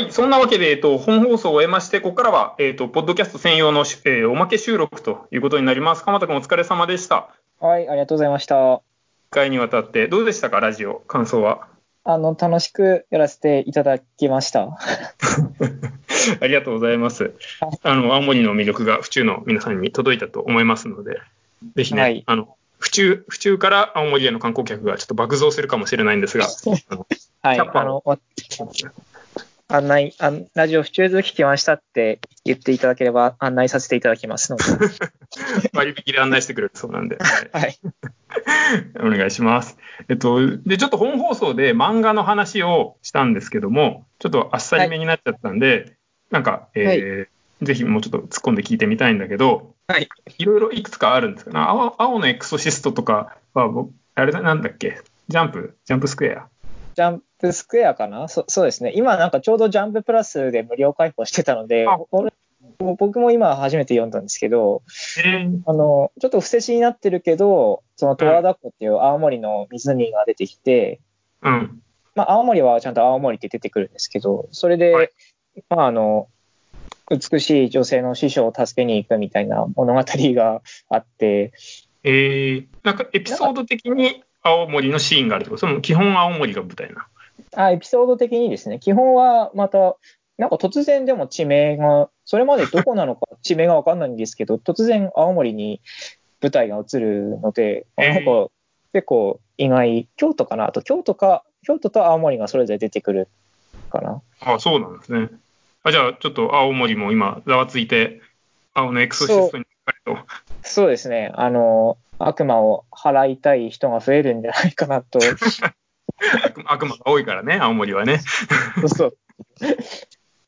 はい。そんなわけで、えっと、本放送を終えまして、ここからは、えっと、ポッドキャスト専用の、えーおまけ収録ということになります。鎌田君お疲れ様でした。はい、ありがとうございました。1回にわたって、どうでしたか、ラジオ、感想は？あの、楽しくやらせていただきました。ありがとうございます。あの、青森の魅力が府中の皆さんに届いたと思いますので、ぜひね、はいあの、府中、府中から青森への観光客がちょっと爆増するかもしれないんですが、はい、キャッパあの、お 案内、あんラジオ府中図聞きましたって言っていただければ案内させていただきますので。割引で案内してくれるそうなんで、は いはい。お願いします。えっと、で、ちょっと本放送で漫画の話をしたんですけども、ちょっとあっさりめになっちゃったんで、なんか、えーぜひもうちょっと突っ込んで聞いてみたいんだけど、はい。いろいろいくつかあるんですか青青のエクソシストとかは、僕あれだ、なんだっけ？ジャンプ？ジャンプスクエア？ジャンプスクエアかな？そそうですね。今なんかちょうどジャンププラスで無料開放してたので僕も今初めて読んだんですけど、えー、あの、ちょっと伏せ字になってるけど、その十和田湖っていう青森の湖が出てきて、うん。まあ、青森はちゃんと青森って出てくるんですけど、それで、はいまあ、あの、美しい女性の師匠を助けに行くみたいな物語があって、えー、なんかエピソード的に青森のシーンがあるってこと？その基本青森が舞台な。あエピソード的にですね、基本はまた、なんか突然でも地名が、それまでどこなのか地名がわかんないんですけど、突然青森に舞台が映るので、なんか結構意外、京都かな？あと京都か、京都と青森がそれぞれ出てくるかな？あそうなんですね。あじゃあ、ちょっと青森も今、ざわついて、青のエクソシストにかかると。そうですね。あの、悪魔を払いたい人が増えるんじゃないかなと。悪悪魔が多いからね、青森はね。そう。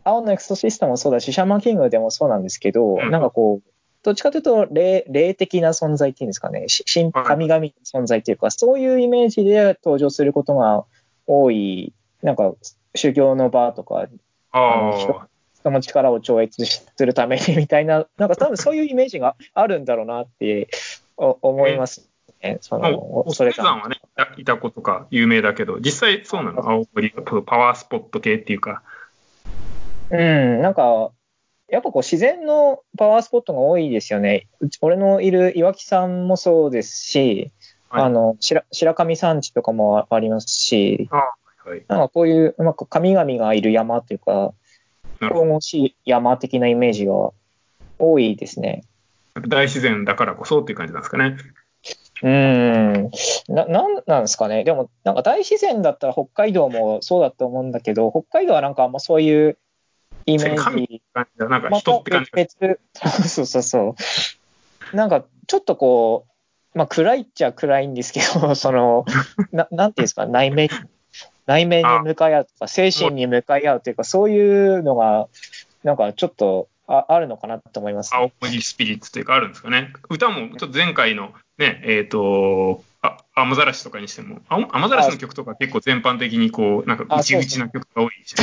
青のエクソシストもそうだし、シャーマンキングでもそうなんですけど、うん。なんかこう、どっちかというと霊、霊的な存在っていうんですかね、し神々の存在っていうか、そういうイメージで登場することが多い、なんか修行の場とか、人あ、人の力を超越するためにみたいな、なんか多分そういうイメージがあるんだろうなってお思いますね。そまあ、の、おそれが。山はね、いたことか有名だけど、実際そうなの？青森はパワースポット系っていうか。うん、なんか、やっぱこう自然のパワースポットが多いですよね。俺のいる岩木山もそうですし、はいあの白白神山地とかもありますし、はい。なんかこういう、なんか神々がいる山というか、神々しい山的なイメージが多いですね。ど。大自然だからこそっていう感じなんですかね。うん、な、なんなんですかね。でも、なんか大自然だったら北海道もそうだと思うんだけど、北海道はなんかあんまそういうイメージ。なんかま人って感じが。別々そうそうそう。なんか、ちょっとこう、まあ、暗いっちゃ暗いんですけど、その、ななんていうんですか、内面、内面に向かい合うとか、精神に向かい合うというか、そういうのが、なんかちょっとああるのかなと思います。青森スピリッツというかあるんですかね。歌もちょっと前回のね、えっ、と、あ、雨ざらしとかにしても、あ雨ざらしの曲とか結構全般的にこう、なんかあ内々な曲が多いし、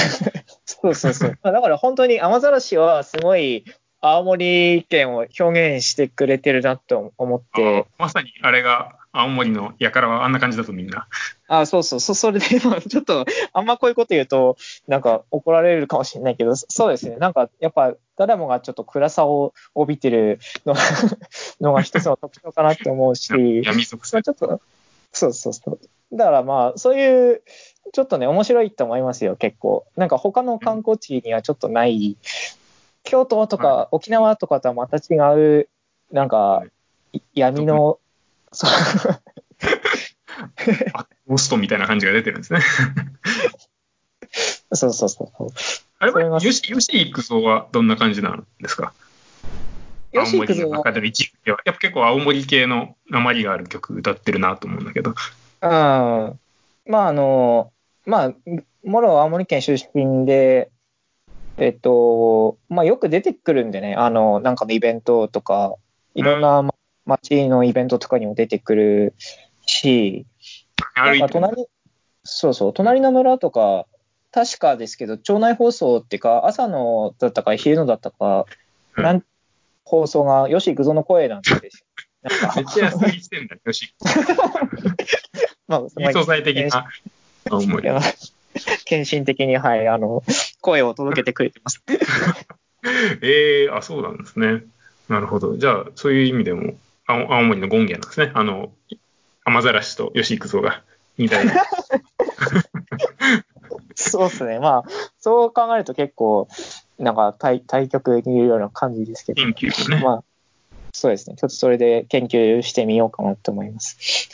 そうそうそう。まあだから本当に雨ざらしはすごい青森県を表現してくれてるなと思って、あまさにあれが青森の輩はあんな感じだとみんな。あそうそう、そ それで、まあ、ちょっと、あんまこういうこと言うと、なんか怒られるかもしれないけど、そそうですね、なんか、やっぱ、誰もがちょっと暗さを帯びてるのが のが一つの特徴かなって思うし、闇属性まあ、。ちょっと、そうそうそう。だからまあ、そういう、ちょっとね、面白いと思いますよ、結構。なんか他の観光地にはちょっとない、京都とかは沖縄とかとはまた違う、なんかはい、闇の、そう あゴーストみたいな感じが出てるんですね。そうそうそう。あれそれはは、吉吉幾三はどんな感じなんですか？青森の中での一位では。やっぱ結構青森系の鉛がある曲歌ってるなと思うんだけど。うん。まあ、あの、まあ、もろ青森県出身で、えっと、まあ、よく出てくるんでね、あの、なんかのイベントとか、いろんなま街のイベントとかにも出てくるし、なんか隣、そうそう、隣の村とか、確かですけど、町内放送っていうか、朝のだったか昼のだったか、うんなん放送が吉幾三の声なんですよ。なんかめっちゃ安いしてんだよ、吉 幾まあ、三。素材的な青森。いや献身的に、はい、あの、声を届けてくれてます。え えー、あ、そうなんですね。なるほど。じゃあ、そういう意味でも、青青森の権現なんですね。あの、雨ざらしと吉幾三が似たような。そうですね。まあ、そう考えると結構、なんか対対局にいるような感じですけど、研究ね。まあ、そうですね。ちょっとそれで研究してみようかなと思います。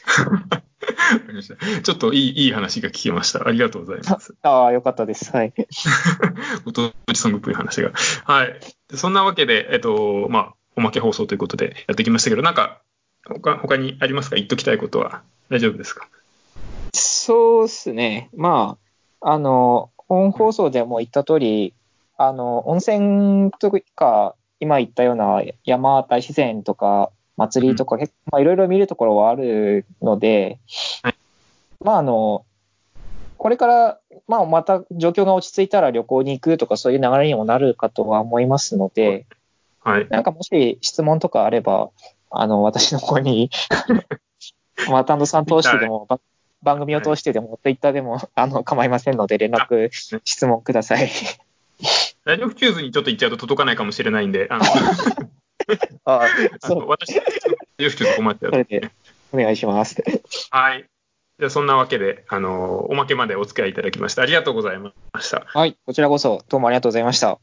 わかりましたちょっといいいい話が聞けました。ありがとうございます。ああ、よかったです。はい。ご当地ソングっぽい話が。はい。でそんなわけで、えっと、まあ、おまけ放送ということでやってきましたけど、なんか、他他にありますか？言っときたいことは。大丈夫ですか？そうですね。まあ、あの、本放送でも言った通り、あの、温泉とか、今言ったような山、大自然とか、祭りとか、まあ、いろいろ見るところはあるので、はい。まあ、あの、これから、まあ、また状況が落ち着いたら旅行に行くとか、そういう流れにもなるかとは思いますので、はい。なんかもし質問とかあれば、あの、私の方に、まあ、担当さん通してでも、ば番組を通してでも、ツイッターでも、あの、構いませんので、連絡、質問ください。ラジオフチューズにちょっと言っちゃうと届かないかもしれないんで、あの、ああそうの私、ラジオフチューズ困っちゃうそれで、お願いします。はい。じゃあそんなわけで、あの、おまけまでお付き合いいただきまして、ありがとうございました。はい、こちらこそ、どうもありがとうございました。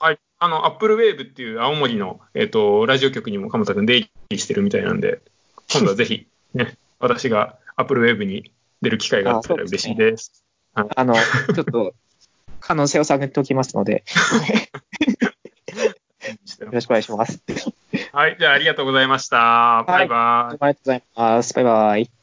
はい。あの、アップルウェーブっていう青森の、えっ、と、ラジオ局にも鎌田君出入りしてるみたいなんで、今度はぜひ、ね、私がアップルウェーブに出る機会があったら嬉しいです。あの、ちょっと、可能性を探っておきますので、よろしくお願いします。はい。じゃあありがとうございました。バイバイ。ありがとうございます。バイバイ。